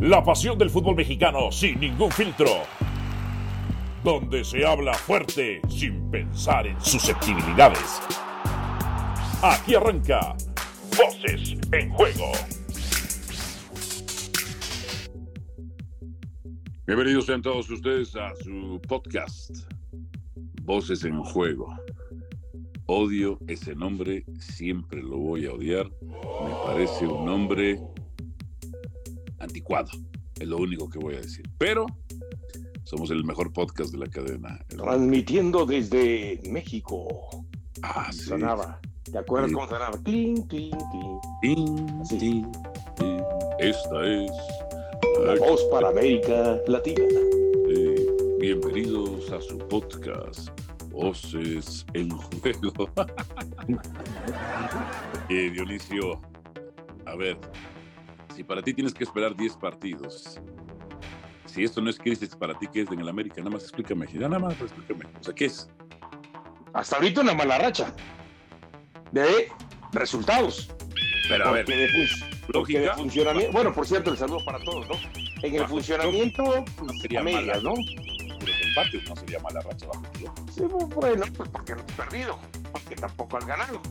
La pasión del fútbol mexicano sin ningún filtro. Donde se habla fuerte sin pensar en susceptibilidades. Aquí arranca Voces en Juego. Bienvenidos sean todos ustedes a su podcast Voces en Juego. Odio ese nombre, siempre lo voy a odiar. Me parece un nombre anticuado, es lo único que voy a decir. Pero somos el mejor podcast de la cadena. Transmitiendo desde México. Ah, sí. Sonaba. ¿Te acuerdas Sí. cómo sonaba? Tin, Así. tin, tin. Esta es. La voz para América Latina. Eh, bienvenidos a su podcast Voces en Juego. Eh, Dionisio, a ver, si para ti tienes que esperar 10 partidos, si esto no es crisis para ti, ¿qué es en el América? Nada más explícame, ya nada más explícame. O sea, ¿qué es? Hasta ahorita una mala racha de resultados. Pero a ver, de, de lógica, funcionamiento. Bueno, por cierto, el saludo para todos, ¿no? En el funcionamiento, no pues, sería a medias, mala. ¿no? empates, no sería mala racha bajo. Sí, bueno, pues porque no has perdido, porque tampoco has ganado.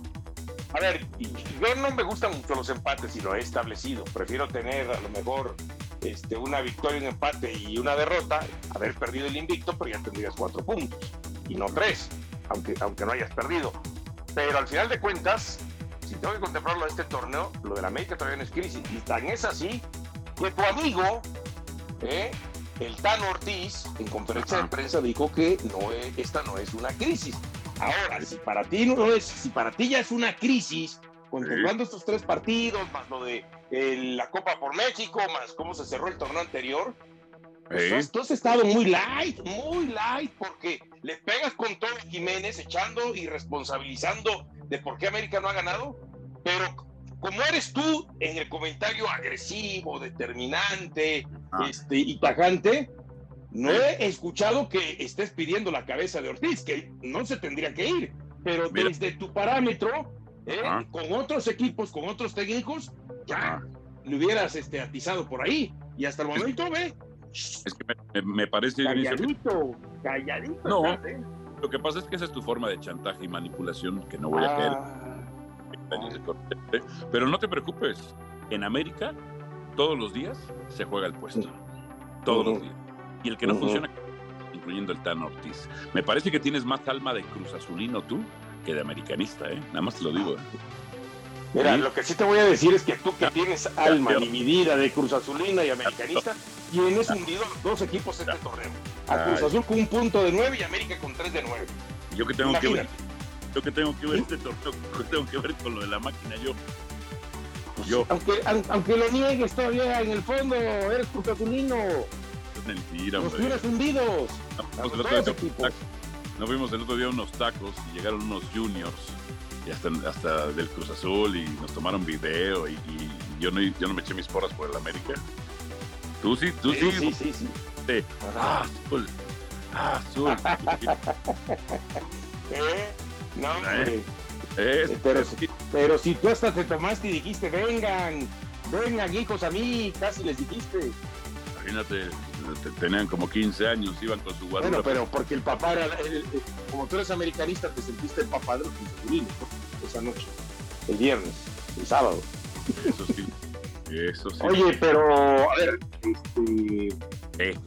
A ver, yo no me gustan mucho los empates y lo he establecido. Prefiero tener a lo mejor este, una victoria, un empate y una derrota, haber perdido el invicto, pero ya tendrías cuatro puntos y no tres, aunque, aunque no hayas perdido. Pero al final de cuentas, si tengo que contemplarlo de este torneo, lo de la América todavía no es crisis. Y tan es así que tu amigo, ¿eh? el Tan Ortiz, en conferencia de prensa dijo que no es- esta no es una crisis. Ahora, si para ti no es, si para ti ya es una crisis, contemplando estos tres partidos, más lo de eh, la Copa por México, más cómo se cerró el torneo anterior, pues tú has estado muy light, muy light, porque le pegas con todo Jiménez echando y responsabilizando de por qué América no ha ganado, pero como eres tú en el comentario agresivo, determinante Ah. este, y tajante, no he escuchado que estés pidiendo la cabeza de Ortiz, que no se tendría que ir, pero Mira. desde tu parámetro, ¿eh? Con otros equipos, con otros técnicos, ya le hubieras este, atizado por ahí. Y hasta el momento, ve, Es que me, me parece, que calladito, calladito. No. estás, ¿eh? lo que pasa es que esa es tu forma de chantaje y manipulación que no voy a caer Ah. Pero no te preocupes, en América todos los días se juega el puesto. Todos los días. Y el que no funciona, incluyendo el Tan Ortiz. Me parece que tienes más alma de Cruz Azulino tú que de americanista, ¿eh? Nada más te lo digo. ¿eh? Mira, Sí. lo que sí te voy a decir es que tú que tienes alma dividida de Cruz Azulina y Americanista, tienes hundido dos equipos en este torneo. A Cruz. Azul con un punto de nueve y América con tres de nueve. Yo que tengo que ver, yo que tengo que ver este torneo, que tengo que ver con lo de la máquina, yo. Pues, Yo. Aunque, aun- aunque lo niegues todavía en el fondo, eres Cruz Azulino. Es mentira, Los tienes hundidos. No, A fuimos el otro. Nos vimos el otro día a unos tacos y llegaron unos juniors y hasta, hasta del Cruz Azul y nos tomaron video y, y yo, no, yo no me eché mis porras por el América. Tú sí, tú sí. Sí, sí, sí. sí. Ah, azul. Ah, azul. ¿Eh? No, hombre. Es- Pero es sí. que- Pero si tú hasta te tomaste y dijiste, vengan, vengan hijos a mí, casi les dijiste. imagínate, te- tenían como 15 años, iban con su guarura. Bueno, pero porque el papá era, el- el- como tú eres americanista, te sentiste el papá de los Cruzazulines, ¿no? esa noche, el viernes, el sábado. Eso sí. Eso sí. Oye, pero, a ver, este, ¿Qué?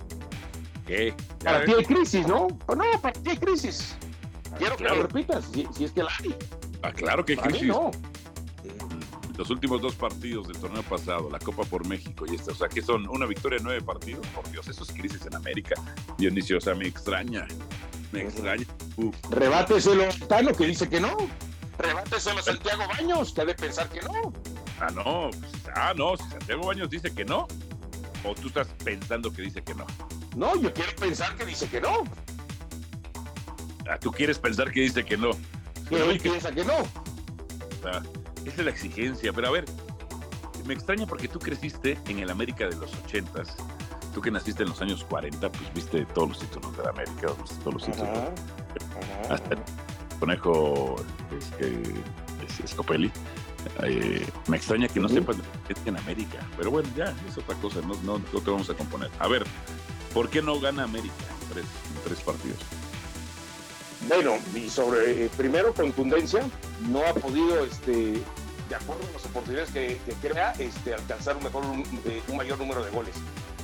¿Qué? Para ti hay crisis, ¿no? Pues no, para ti hay crisis. Quiero que claro. lo repitas, si, si es que la hay. Ah, claro que hay Para mí crisis. no. Los últimos dos partidos del torneo pasado, la Copa por México y esta, o sea, que son una victoria en nueve partidos, por Dios, eso es crisis en América. Dionisio, o sea, me extraña, me extraña. Uf, Rebáteselo a Tano, que dice que no. Rebáteselo a Santiago Baños, que ha de pensar que no. ah, no, pues, ah, no, si Santiago Baños dice que no, o tú estás pensando que dice que no. No, yo quiero pensar que dice que no. Ah, tú quieres pensar que dice que no. Pero, que- piensa que no. sea, esa es la exigencia, pero a ver, me extraña porque tú creciste en el América de los ochentas. Tú que naciste en los años 40, pues viste todos los títulos de la América, todos los títulos. Ajá, ajá, Hasta- Conejo este, es- Scopelli. Eh, me extraña que no sepan es en América, pero bueno, ya es otra cosa, no, no, no te vamos a componer. A ver, ¿por qué no gana América en tres, en tres partidos? Bueno, y sobre, eh, primero, contundencia, no ha podido, este, de acuerdo a las oportunidades que, crea, este, alcanzar un, mejor, eh, un mayor número de goles.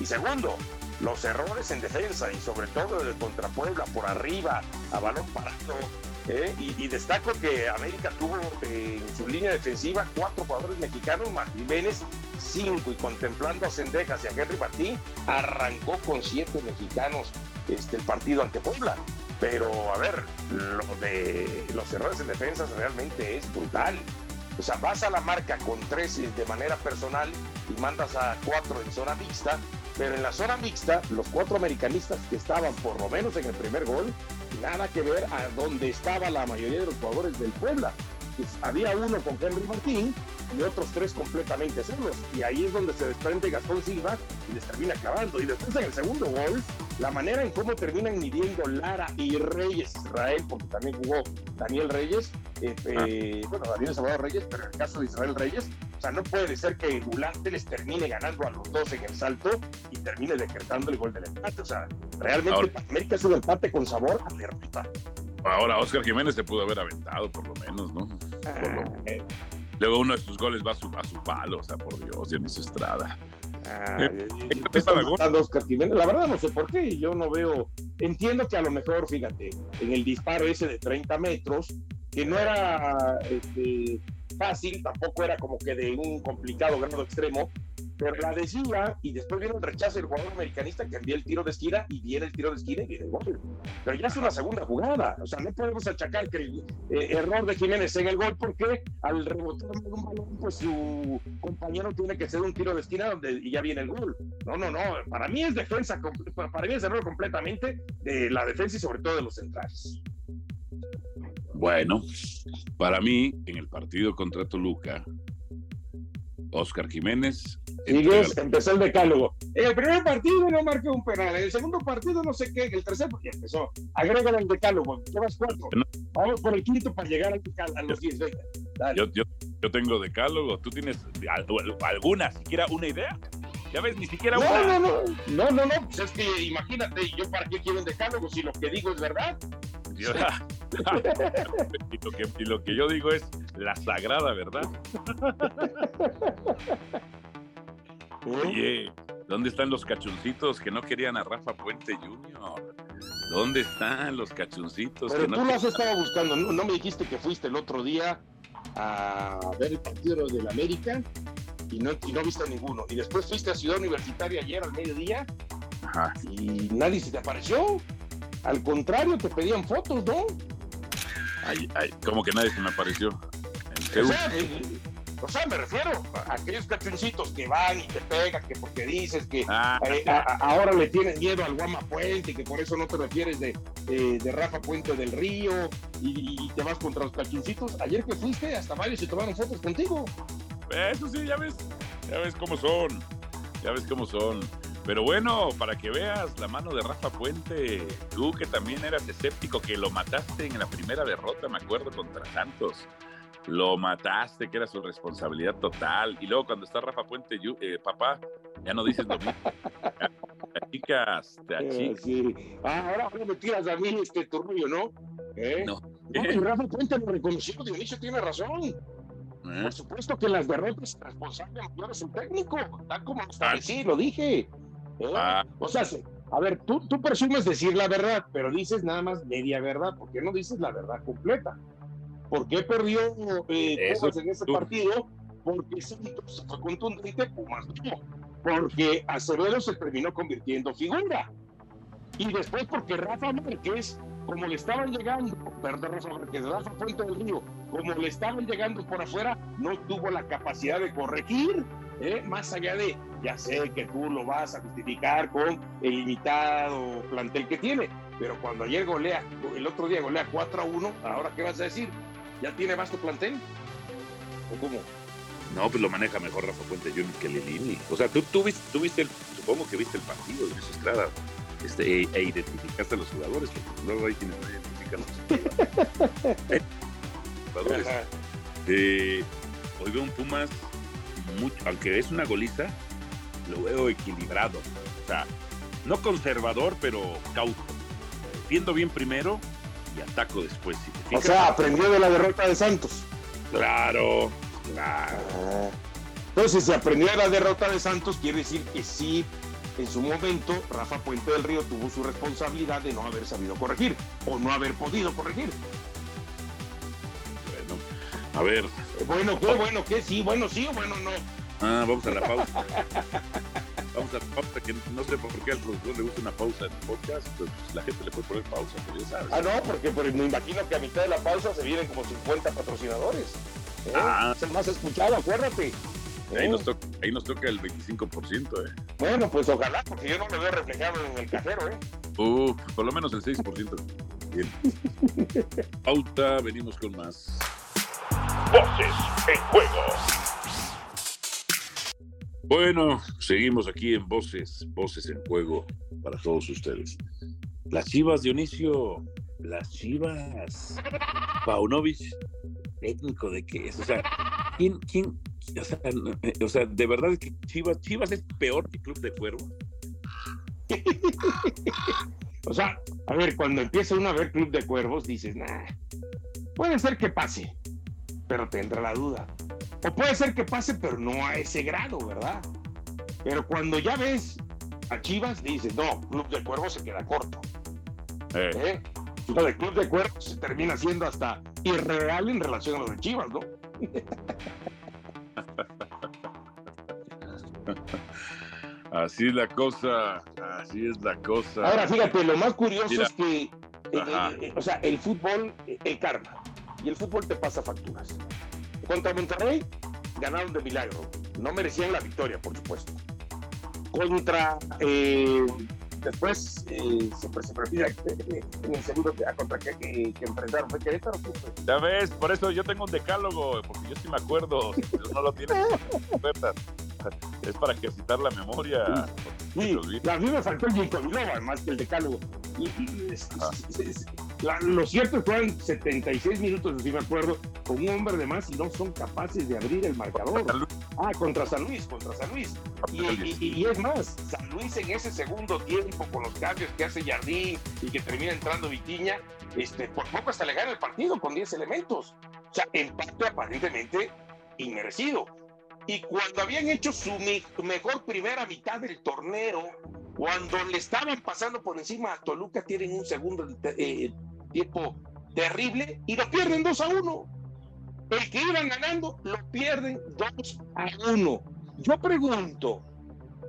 Y segundo, los errores en defensa y sobre todo el contra Puebla por arriba, a balón parado. ¿eh? Y, destaco que América tuvo eh, en su línea defensiva cuatro jugadores mexicanos, más Jiménez cinco, y contemplando a Sendejas y a Henry Martín, arrancó con siete mexicanos este, el partido ante Puebla. Pero, a ver, lo de los errores en defensa realmente es brutal. O sea, vas a la marca con tres de manera personal y mandas a cuatro en zona mixta, pero en la zona mixta, los cuatro americanistas que estaban por lo menos en el primer gol, nada que ver a donde estaba la mayoría de los jugadores del Puebla. Pues había uno con Henry Martín y otros tres completamente solos. Y ahí es donde se desprende Gastón Silva y les termina clavando. Y después en el segundo gol, la manera en cómo terminan midiendo Lara y Reyes Israel, porque también jugó Daniel Reyes, eh, eh, bueno, Daniel Salvador Reyes, pero en el caso de Israel Reyes, o sea, no puede ser que Gulante les termine ganando a los dos en el salto y termine decretando el gol del empate. O sea, realmente Ahora, América es un empate con sabor a derrota. Ahora, Oscar Jiménez se pudo haber aventado, por lo menos, ¿no? Por lo... eh. Luego uno de sus goles va a su, a su palo, o sea, por Dios, Dionisio Estrada. Ah, eh, Oscar Jiménez. La verdad no sé por qué, yo no veo, entiendo que a lo mejor, fíjate, en el disparo ese de 30 metros, que no era este, fácil, tampoco era como que de un complicado grado extremo, pero la decía y después viene un rechazo del jugador americanista que envía el tiro de esquina y viene el tiro de esquina y viene el gol. Pero ya es una segunda jugada, o sea, no podemos achacar que el eh, error de Jiménez en el gol porque al rebotar un balón, pues su compañero tiene que hacer un tiro de esquina donde y ya viene el gol. No, no, no, para mí es defensa, para mí es error completamente de la defensa y sobre todo de los centrales. Bueno, para mí, en el partido contra Toluca, Oscar Jiménez. Sigues, empezó el decálogo. En el primer partido no marqué un penal, en el segundo partido no sé qué, en el tercer ya empezó. Agrégale el decálogo, llevas cuatro. No. Vamos por el quinto para llegar al, a los 10. Yo, yo, yo, tengo decálogo, tú tienes alguna, siquiera una idea. Ya ves, ni siquiera no, una. No, no, no, no, no, pues es que imagínate, yo para qué quiero un decálogo si lo que digo es verdad. Yo, y, lo que, y, lo que, yo digo es la sagrada verdad. Oye, ¿dónde están los cachuncitos que no querían a Rafa Puente Jr.? ¿Dónde están los cachuncitos? Pero que tú no los estaba buscando, ¿no? ¿no? me dijiste que fuiste el otro día a ver el partido del América y no, y no viste ninguno. Y después fuiste a Ciudad Universitaria ayer al mediodía Ajá. y nadie se te apareció. Al contrario, te pedían fotos, ¿no? Ay, ay, como que nadie se me apareció. O sea, eh, o sea, me refiero a aquellos cachoncitos que van y te pegan, que porque dices que ah, eh, a, a, ahora le tienes miedo al Guama Puente, que por eso no te refieres de, eh, de Rafa Puente del Río y, y, te vas contra los cachoncitos. Ayer que fuiste, hasta varios se tomaron fotos contigo. Eso sí, ya ves, ya ves cómo son, ya ves cómo son. Pero bueno, para que veas la mano de Rafa Puente, tú que también eras escéptico, que lo mataste en la primera derrota, me acuerdo, contra Santos. Lo mataste, que era su responsabilidad total. Y luego cuando está Rafa Puente, yo, eh, papá, ya no dices lo mismo. Te achicas, te achicas. Sí. Ah, ahora, me tiras a mí este turbio, ¿no? ¿Eh? No. no y Rafa Puente lo reconoció, Dionisio tiene razón. ¿Eh? Por supuesto que las derrotas responsable mayor es el técnico, tal como lo establecí, lo dije. ¿Eh? Ah. O sea, a ver, tú, tú presumes decir la verdad, pero dices nada más media verdad, ¿por qué no dices la verdad completa? ¿Por qué perdió eh, Pumas en ese tú. partido? Porque Santos fue contundente, Pumas no. Porque Acevedo se terminó convirtiendo figura. Y después porque Rafa Márquez, como le estaban llegando, perdón, Rafa Márquez, Rafa Fuente del Río, como le estaban llegando por afuera, no tuvo la capacidad de corregir, ¿eh? más allá de, ya sé que tú lo vas a justificar con el limitado plantel que tiene, pero cuando ayer golea, el otro día golea 4 a 1, ahora qué vas a decir? ¿Ya tiene vasto plantel? ¿O cómo? No, pues lo maneja mejor Rafa Puente Jr. que Lilini. O sea, tú, tú, viste, tú viste el, supongo que viste el partido de Luis Estrada este, e, e, identificaste a los jugadores, porque luego hay quienes no identifican a los jugadores. Eh, hoy veo un Pumas, mucho, aunque es una goliza, lo veo equilibrado. O sea, no conservador, pero cauto. Defiendo bien primero y ataco después. Si O sea, aprendió de la derrota de Santos. claro, claro. Ah. Entonces, si aprendió de la derrota de Santos, quiere decir que sí, en su momento, Rafa Puente del Río tuvo su responsabilidad de no haber sabido corregir o no haber podido corregir. Bueno, a ver, Bueno, qué, bueno, qué, sí, bueno, sí o bueno, no. ah, vamos a la pausa. Vamos a la pausa, que no sé por qué al productor le gusta una pausa en podcast, pues la gente le puede poner pausa, pero ya sabes. Ah, no, porque pues, me imagino que a mitad de la pausa se vienen como 50 patrocinadores. ¿eh? Ah. Es el más escuchado, acuérdate. Ahí ¿Eh? nos, toca, ahí nos toca el 25%, ¿eh? Bueno, pues ojalá, porque yo no lo veo reflejado en el cajero, ¿eh? Uh, por lo menos el 6%. Bien. Pauta, venimos con más. Voces en juego. Bueno, seguimos aquí en Voces, Voces en Juego para todos ustedes. Las Chivas, Dionisio, las Chivas. Paunovic, técnico de qué es, o sea, ¿quién, quién, o sea, eh, o sea, de verdad es que Chivas, Chivas es peor que Club de Cuervos? O sea, a ver, cuando empieza uno a ver Club de Cuervos, dices, nah, puede ser que pase, pero tendrá la duda. O puede ser que pase, pero no a ese grado, ¿verdad? Pero cuando ya ves a Chivas, dices, no, Club de Cuervos se queda corto. Eh, ¿eh? Lo de Club de Cuervos se termina siendo hasta irreal en relación a lo de Chivas, ¿no? así es la cosa, así es la cosa. Ahora, fíjate, lo más curioso Mira. es que, eh, o sea, el fútbol, el karma, y el fútbol te pasa facturas. Contra Monterrey, ganaron de milagro. No merecían la victoria, por supuesto. Contra, eh, después, eh, se, se prefiere eh, en el segundo, ah, contra que, que, que enfrentaron, fue Querétaro. Ya ves, por eso yo tengo un decálogo, porque yo sí me acuerdo, si no lo tienes, es para ejercitar la memoria. Sí, a mí me faltó el Jacob Nova, más que el decálogo. Y, y es- Ah. La- lo cierto es que fueron 76 minutos, si me acuerdo, con un hombre de más y no son capaces de abrir el marcador. Ah, contra San Luis, contra San Luis. Y, y- y- y es más, San Luis en ese segundo tiempo, con los cambios que hace Jardín y que termina entrando Vitiña, este, por poco hasta le gana el partido con 10 elementos. O sea, empate aparentemente inmerecido. Y cuando habían hecho su me- mejor primera mitad del torneo, cuando le estaban pasando por encima a Toluca, tienen un segundo eh, tiempo terrible y lo pierden 2 a 1. El que iban ganando lo pierden 2 a 1. Yo pregunto,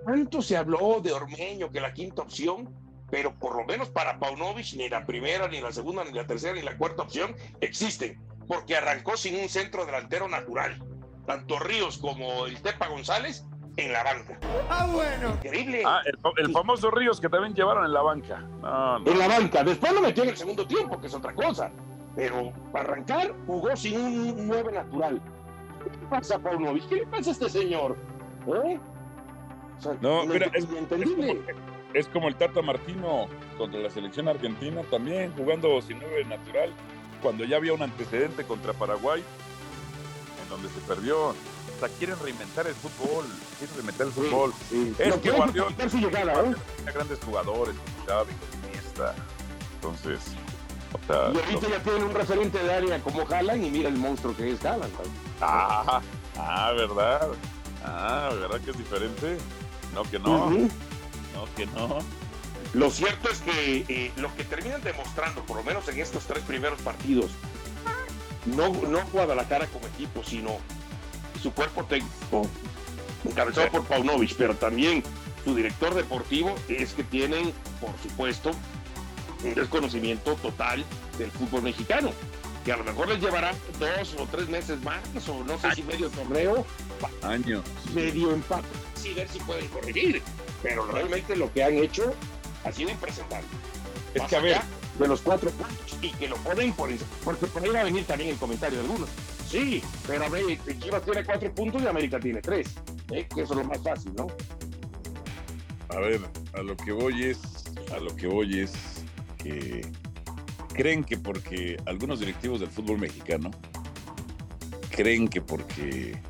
¿cuánto se habló de Ormeño, que la quinta opción? Pero por lo menos para Paunovic, ni la primera, ni la segunda, ni la tercera, ni la cuarta opción existen, porque arrancó sin un centro delantero natural. Tanto Ríos como el Tepa González en la banca. Ah, bueno. Increíble. Ah, el, el famoso Ríos que también llevaron en la banca. No, no. en la banca. Después lo metió en el segundo tiempo, que es otra cosa. Pero para arrancar, jugó sin un 9 natural. ¿Qué le pasa a Paunovic? ¿Qué le pasa a este señor? ¿Eh? O sea, No, mira, es- inentendible. Es como el Tata Martino contra la selección argentina, también jugando sin nueve natural, cuando ya había un antecedente contra Paraguay, donde se perdió. O sea, quieren reinventar el fútbol, quieren reinventar el fútbol. Sí. Es Lo que Guardiola- su llegada, ¿eh? Grandes jugadores. Entonces, o sea, Y ahorita ya tiene un referente de área como Haaland y mira el monstruo que es Haaland. ah, ah, ¿verdad? Ah, ¿verdad que es diferente? No, que no, no, que no. Lo cierto es que eh, lo que terminan demostrando, por lo menos en estos tres primeros partidos, no, no Guadalajara como equipo, sino su cuerpo técnico, encabezado por Paunovic, pero también su director deportivo, es que tienen, por supuesto, un desconocimiento total del fútbol mexicano, que a lo mejor les llevará dos o tres meses más, o no sé si medio torneo, Años. medio empate, sí ver si pueden corregir, pero realmente lo que han hecho ha sido impresentable. Es Más que a ver, allá de los cuatro puntos y que lo ponen por encima, porque por ahí va a venir también el comentario de algunos. Sí, pero a ver, Chivas tiene cuatro puntos y América tiene tres, ¿eh? que eso es lo más fácil, ¿no? A ver, a lo que voy es, a lo que voy es que creen que porque algunos directivos del fútbol mexicano creen que porque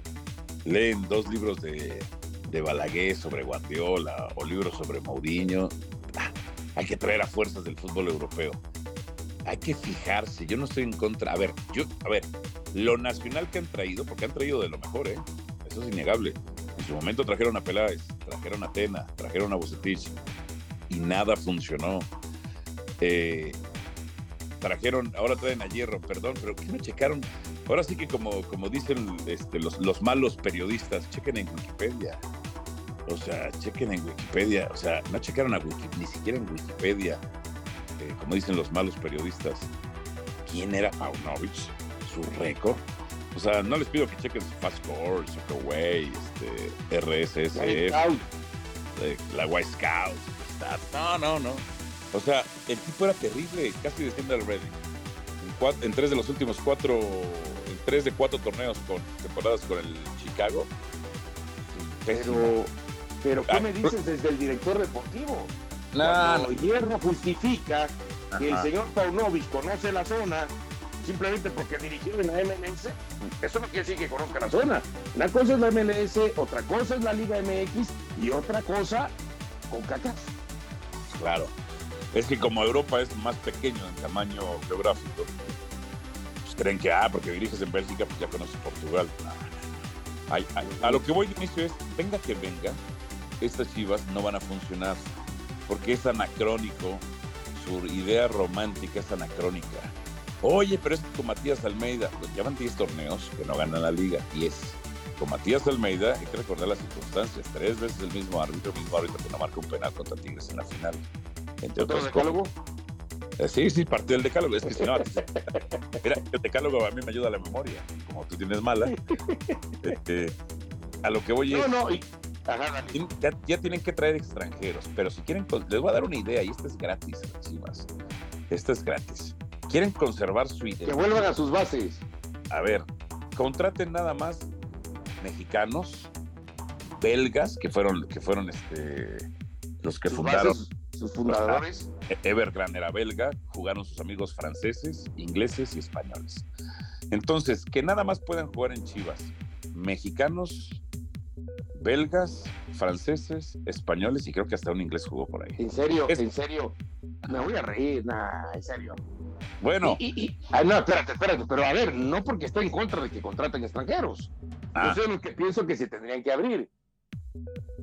leen dos libros de, de Balaguer sobre Guardiola o libros sobre Mourinho, hay que traer a fuerzas del fútbol europeo. Hay que fijarse, yo no estoy en contra. A ver, yo, a ver, lo nacional que han traído, porque han traído de lo mejor, ¿eh? Eso es innegable. En su momento trajeron a Peláez, trajeron a Tena, trajeron a Bucetich y nada funcionó. Eh, trajeron, ahora traen a Hierro, perdón, pero ¿qué no checaron? Ahora sí que como, como dicen este, los, los malos periodistas, chequen en Wikipedia. O sea, chequen en Wikipedia. O sea, no checaron a Wikipedia, ni siquiera en Wikipedia. Eh, como dicen los malos periodistas. ¿Quién era Paunovic? Su récord. O sea, no les pido que chequen su Fast Score, Soccerway, este, RSS, eh, la White Scout. No, no, no. O sea, el tipo era terrible, casi desciende al Reading. En, en, tres de los últimos cuatro, en tres de cuatro torneos con temporadas con el Chicago. Pero, pero ¿qué ah, me dices desde el director deportivo? No, no. Hierro justifica que el señor Paunovic conoce la zona simplemente porque dirigió en la MLS, eso no quiere decir que conozca la zona. Una cosa es la MLS, otra cosa es la Liga MX y otra cosa con cacas. Claro. Es que como Europa es más pequeño en tamaño geográfico, pues creen que, ah, porque diriges en Bélgica, pues ya conoces Portugal. a lo que voy de inicio es, venga que venga, estas chivas no van a funcionar, porque es anacrónico, su idea romántica es anacrónica. Oye, pero es con Matías Almeida, pues llevan 10 torneos que no ganan la liga, 10. Con Matías Almeida, hay que recordar las circunstancias, tres veces el mismo árbitro, el mismo árbitro que no marca un penal contra Tigres en la final entre otros decálogo? Eh, sí, sí, partió el decálogo. Es que si no, mira, el decálogo a mí me ayuda a la memoria. Como tú tienes mala, este, a lo que voy es. No, ya, tienen que traer extranjeros, pero si quieren, les voy a dar una idea y esta es gratis, chivas. Esta es gratis. Quieren conservar su idea. Que vuelvan a sus bases. A ver, contraten nada más mexicanos, belgas, que fueron, que fueron este, los que fundaron sus fundadores. Evergrande era belga, jugaron sus amigos franceses, ingleses y españoles. Entonces, que nada más puedan jugar en Chivas, mexicanos, belgas, franceses, españoles y creo que hasta un inglés jugó por ahí. ¿En serio? ¿En serio? Me voy a reír, nah, en serio. Bueno. Ah, no, espérate, espérate, pero a ver, no porque estoy en contra de que contraten extranjeros. Ah. Yo sé lo que pienso que se tendrían que abrir.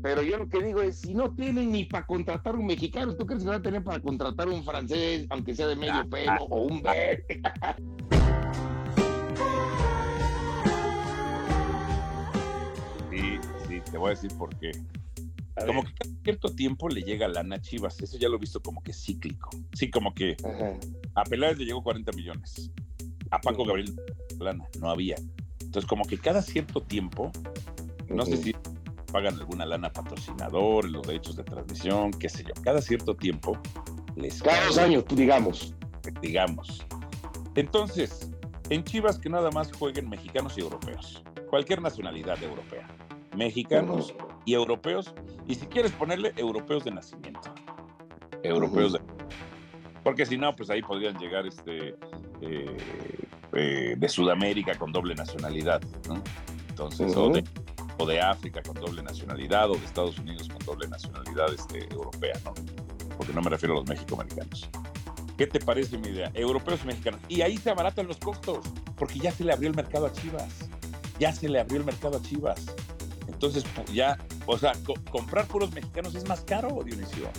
Pero yo lo que digo es, si no tienen ni para contratar un mexicano, ¿tú crees que van a tener para contratar un francés, aunque sea de medio ah, pelo, ah, o un ah. Sí, te voy a decir por qué. como que cada cierto tiempo le llega lana a Chivas, eso ya lo he visto como que cíclico. Sí, como que a Peláez le llegó 40 millones, a Paco Gabriel lana, no había. Entonces, como que cada cierto tiempo, no sé si pagan alguna lana patrocinador, los derechos de transmisión, qué sé yo. Cada cierto tiempo les Cada dos años, digamos. Digamos. Entonces, en Chivas que nada más jueguen mexicanos y europeos. Cualquier nacionalidad europea. Mexicanos y europeos. Y si quieres ponerle europeos de nacimiento. Europeos de. Porque si no, pues ahí podrían llegar este. Eh, eh, de Sudamérica con doble nacionalidad, ¿no? Entonces, o de o de África con doble nacionalidad, o de Estados Unidos con doble nacionalidad este, europea, ¿no? Porque no me refiero a los mexicoamericanos. ¿Qué te parece mi idea? Europeos y mexicanos. Y ahí se abaratan los costos, porque ya se le abrió el mercado a Chivas. Ya se le abrió el mercado a Chivas. Entonces, ya, o sea, comprar puros mexicanos es más caro, Dionisio.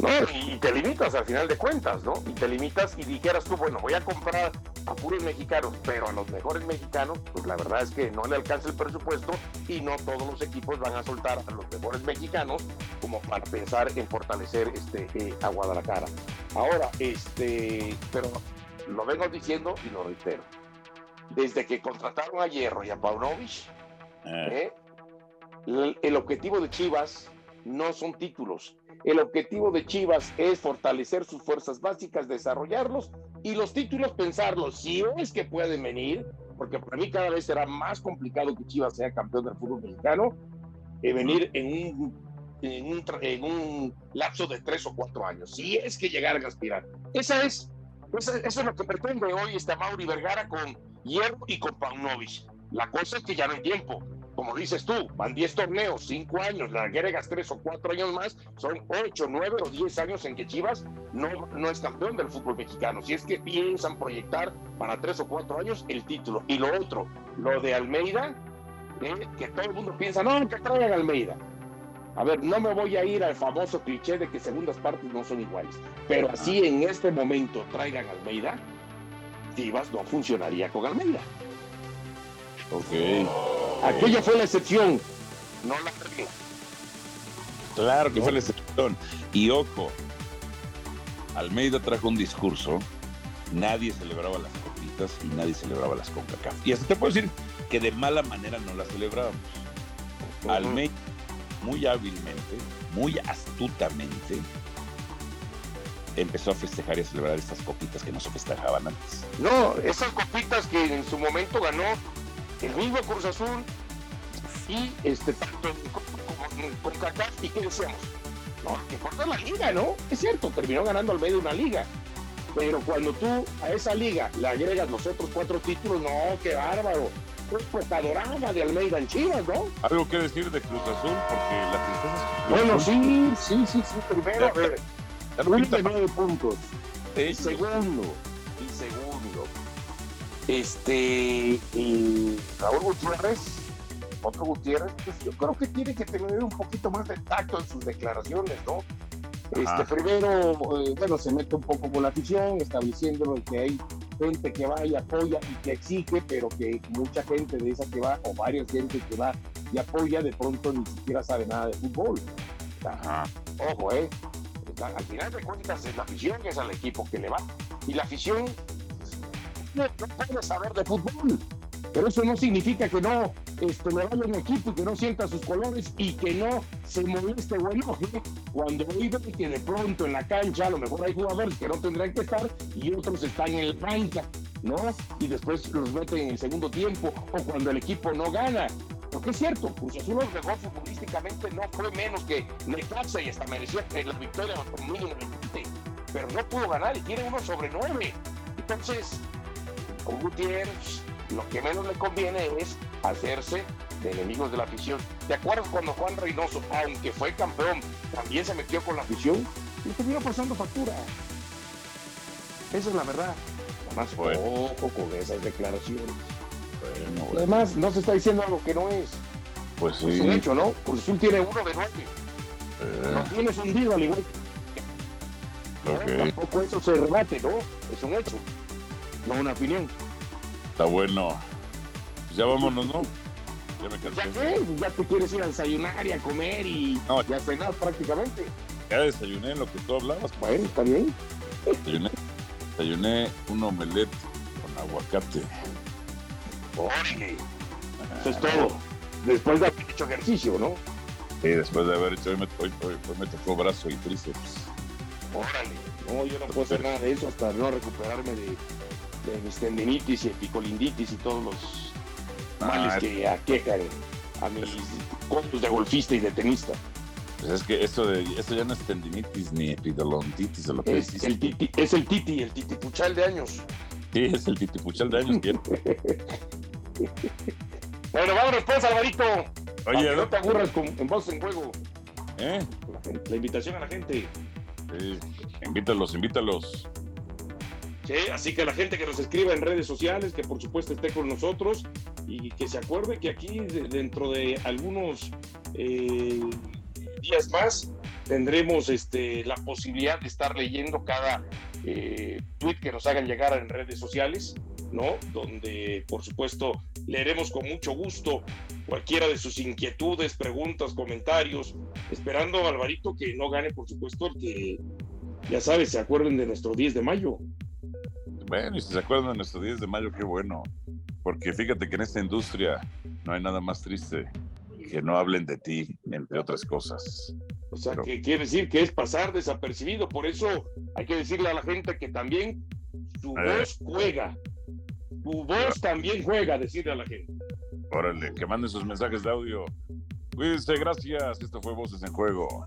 No, y te limitas al final de cuentas, ¿no? Y te limitas y dijeras tú, bueno, voy a comprar a puros mexicanos, pero a los mejores mexicanos, pues la verdad es que no le alcanza el presupuesto y no todos los equipos van a soltar a los mejores mexicanos como para pensar en fortalecer este, eh, a Guadalajara. Ahora, este, pero lo vengo diciendo y lo reitero. Desde que contrataron a Hierro y a Paunovic, eh. ¿eh? El objetivo de Chivas no son títulos, el objetivo de Chivas es fortalecer sus fuerzas básicas, desarrollarlos y los títulos pensarlos. Si es que pueden venir, porque para mí cada vez será más complicado que Chivas sea campeón del fútbol mexicano, eh, venir en un, en un, lapso de tres o cuatro años. Si es que llegar a aspirar. Esa es, eso es lo que pretende hoy este Mauri Vergara con Hierro y con Paunovic. La cosa es que ya no hay tiempo. Como dices tú, van 10 torneos, 5 años, le agregas 3 o 4 años más, son 8, 9 o 10 años en que Chivas no, no es campeón del fútbol mexicano. Si es que piensan proyectar para 3 o 4 años el título. Y lo otro, lo de Almeida, eh, que todo el mundo piensa, no, que traigan Almeida. A ver, no me voy a ir al famoso cliché de que segundas partes no son iguales, pero así en este momento traigan Almeida, Chivas no funcionaría con Almeida. Ok. Aquella fue la excepción, no la regla. Claro que fue la excepción. Y ojo, Almeida trajo un discurso, nadie celebraba las copitas y nadie celebraba las CONCACAF. Y hasta te puedo decir que de mala manera no las celebrábamos. Almeida, muy hábilmente, muy astutamente, empezó a festejar y a celebrar estas copitas que no se festejaban antes. No, esas copitas que en su momento ganó el mismo Cruz Azul y este tanto con, CACAF y qué decíamos. No, que importa la liga, ¿no? Es cierto, terminó ganando al medio una liga. Pero cuando tú a esa liga le agregas los otros cuatro títulos, no, qué bárbaro. Fue adorada de Almeida en Chivas, ¿no? Algo que decir de Cruz Azul, porque la tristeza es que Bueno, sí, sí, sí, sí. Primero, a ver, uno de nueve puntos. Segundo, este, y Raúl Gutiérrez, otro Gutiérrez, pues yo creo que tiene que tener un poquito más de tacto en sus declaraciones, ¿no? Este, primero, eh, bueno, se mete un poco con la afición, estableciendo que hay gente que va y apoya y que exige, pero que mucha gente de esa que va, o varias gente que va y apoya, de pronto ni siquiera sabe nada de fútbol. Ajá. Ojo, ¿eh? Al final de cuentas es la afición que es al equipo que le va. Y la afición no, puede saber de fútbol. Pero eso no significa que no este, le vaya un equipo y que no sienta sus colores y que no se moleste o enoje cuando vive que de pronto en la cancha a lo mejor hay jugadores que no tendrán que estar y otros están en el banca, ¿no? Y después los meten en el segundo tiempo o cuando el equipo no gana. Porque es cierto, Cruz Azul lo mejor futbolísticamente no fue menos que Necaxa y hasta mereció la victoria con mínimo pero no pudo ganar y tiene uno sobre nueve. Entonces, con Gutiérrez, lo que menos le conviene es hacerse de enemigos de la afición. ¿Te acuerdas cuando Juan Reynoso, aunque fue campeón, también se metió con la afición? Y terminó pasando factura. Esa es la verdad. Además, Bueno. ojo con esas declaraciones. Bueno, Además, no se está diciendo algo que no es. pues Es sí. un hecho, ¿no? Cruz Azul tiene uno de nueve. Eh, Lo tienes hundido al igual que ok, Tampoco eso se rebate, ¿no? Es un hecho. No una opinión. está bueno. Pues ya vámonos, ¿no? Ya me ¿Ya cansé. qué? Ya te quieres ir a desayunar y a comer y, No. y a cenar prácticamente. Ya desayuné lo que tú hablabas. pues. Bueno, está bien. Desayuné, desayuné un omelette con aguacate. Órale. Eso es todo. Después de haber hecho ejercicio, ¿no? Y después de haber hecho, hoy me, hoy- hoy- hoy me tocó brazo y tríceps. Órale. No, yo no puedo hacer nada de eso hasta no recuperarme de, tendinitis y epicolinditis y todos los males Ah, que aquejan a mis codos de golfista y de tenista. Pues es que esto, de, esto ya no es tendinitis ni epidolontitis o lo que Es es. el, titi, es el titi, el titipuchal de años. Sí, es el titipuchal de años. que- Bueno, vámonos pues, Alvarito. Oye, no te aburras con, en voz en juego. ¿eh? La, la invitación a la gente. Sí, invítalos, invítalos. Sí, así que la gente que nos escriba en redes sociales, que por supuesto esté con nosotros y que se acuerde que aquí de- dentro de algunos eh, días más tendremos este, la posibilidad de estar leyendo cada eh, tweet que nos hagan llegar en redes sociales, ¿no? Donde por supuesto leeremos con mucho gusto cualquiera de sus inquietudes, preguntas, comentarios, esperando Alvarito que no gane por supuesto el que ya sabes, se acuerden de nuestro 10 de mayo. Bueno, y si se acuerdan de nuestro 10 de mayo, qué bueno. Porque fíjate que en esta industria no hay nada más triste que no hablen de ti, entre otras cosas. O sea, Pero- que quiere decir que es pasar desapercibido. Por eso hay que decirle a la gente que también su Eh. voz juega. Tu voz también juega, decirle a la gente. Órale, que manden sus mensajes de audio. Cuídense, gracias. Esto fue Voces en Juego.